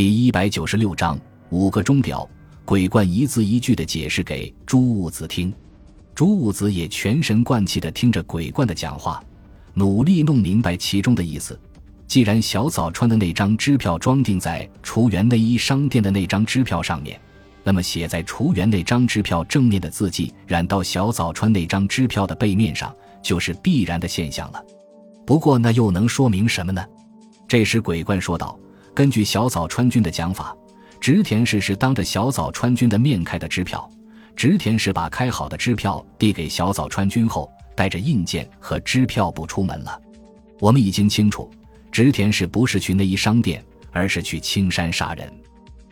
第一百九十六章五个钟表，鬼怪一字一句的解释给朱兀子听，朱兀子也全神贯气的听着鬼怪的讲话，努力弄明白其中的意思。既然小早川的那张支票装订在厨园内衣商店的那张支票上面，那么写在厨园那张支票正面的字迹染到小早川那张支票的背面上，就是必然的现象了。不过那又能说明什么呢？这时鬼怪说道。根据小早川君的讲法，植田氏是当着小早川君的面开的支票。植田氏把开好的支票递给小早川君后，带着印鉴和支票簿出门了。我们已经清楚，植田氏不是去内衣商店，而是去青山杀人。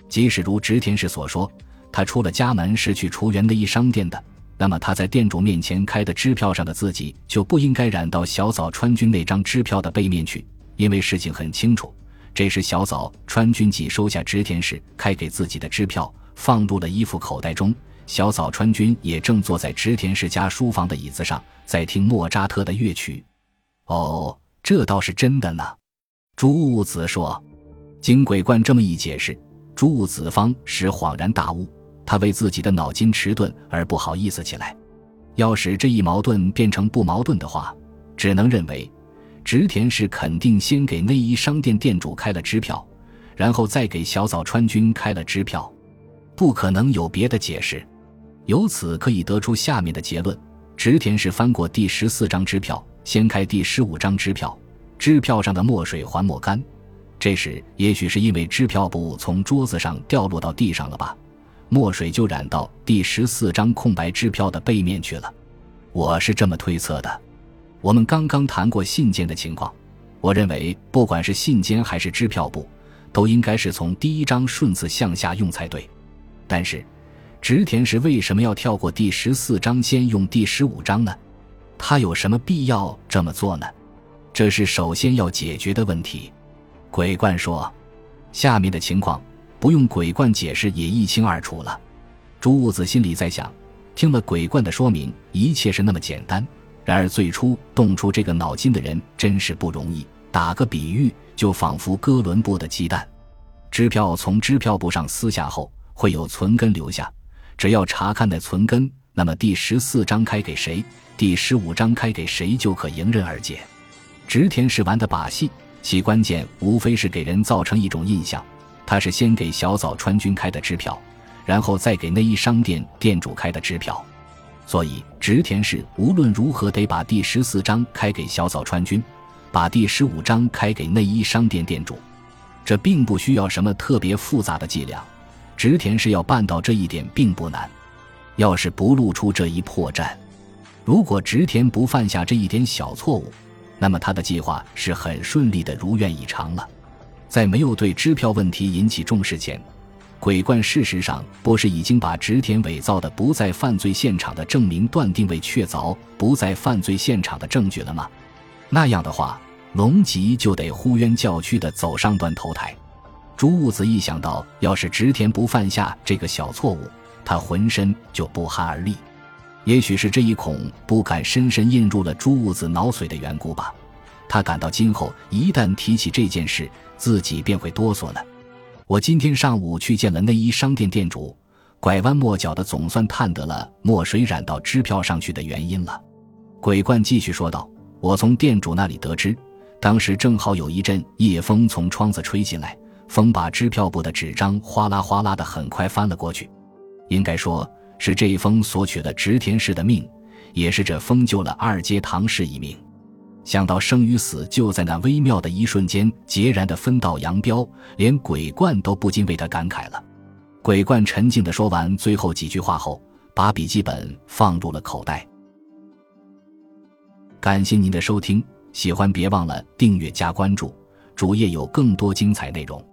即使如植田氏所说，他出了家门是去厨园内衣商店的，那么他在店主面前开的支票上的字迹就不应该染到小早川君那张支票的背面去，因为事情很清楚。这时，小早川君己收下织田氏开给自己的支票，放入了衣服口袋中。小早川君也正坐在织田氏家书房的椅子上，在听莫扎特的乐曲。哦，这倒是真的呢。朱兀子说。经鬼冠这么一解释，朱兀子方始恍然大悟，他为自己的脑筋迟钝而不好意思起来。要使这一矛盾变成不矛盾的话，只能认为。植田氏肯定先给内衣商店店主开了支票，然后再给小早川君开了支票，不可能有别的解释。由此可以得出下面的结论：植田氏翻过第十四张支票，掀开第十五张支票，支票上的墨水还没干。这时，也许是因为支票簿从桌子上掉落到地上了吧，墨水就染到第十四张空白支票的背面去了。我是这么推测的。我们刚刚谈过信件的情况，我认为不管是信笺还是支票簿，都应该是从第一章顺次向下用才对。但是，植田氏为什么要跳过第十四章，先用第十五章呢？他有什么必要这么做呢？这是首先要解决的问题。鬼冠说：“下面的情况不用鬼冠解释也一清二楚了。”朱兀子心里在想：听了鬼冠的说明，一切是那么简单。然而，最初动出这个脑筋的人真是不容易。打个比喻，就仿佛哥伦布的鸡蛋，支票从支票簿上撕下后，会有存根留下。只要查看那存根，那么第十四章开给谁，第十五章开给谁，就可迎刃而解。植田是玩的把戏，其关键无非是给人造成一种印象：他是先给小早川君开的支票，然后再给内衣商店店主开的支票。所以，植田氏无论如何得把第十四章开给小早川君，把第十五章开给内衣商店店主。这并不需要什么特别复杂的伎俩，植田氏要办到这一点并不难。要是不露出这一破绽，如果植田不犯下这一点小错误，那么他的计划是很顺利的，如愿以偿了。在没有对支票问题引起重视前。鬼怪事实上不是已经把植田伪造的不在犯罪现场的证明断定为确凿不在犯罪现场的证据了吗？那样的话，龙吉就得呼冤叫屈的走上断头台。朱兀子一想到要是植田不犯下这个小错误，他浑身就不寒而栗。也许是这一恐不敢深深印入了朱兀子脑髓的缘故吧。他感到今后一旦提起这件事，自己便会哆嗦了。我今天上午去见了内衣商店店主，拐弯抹角的总算探得了墨水染到支票上去的原因了。鬼怪继续说道：“我从店主那里得知，当时正好有一阵夜风从窗子吹进来，风把支票部的纸张哗啦哗啦的很快翻了过去。应该说是这一封索取了植田氏的命，也是这封救了二阶堂氏一命。”想到生与死就在那微妙的一瞬间截然的分道扬镳，连鬼怪都不禁为他感慨了。鬼怪沉静的说完最后几句话后，把笔记本放入了口袋。感谢您的收听，喜欢别忘了订阅加关注，主页有更多精彩内容。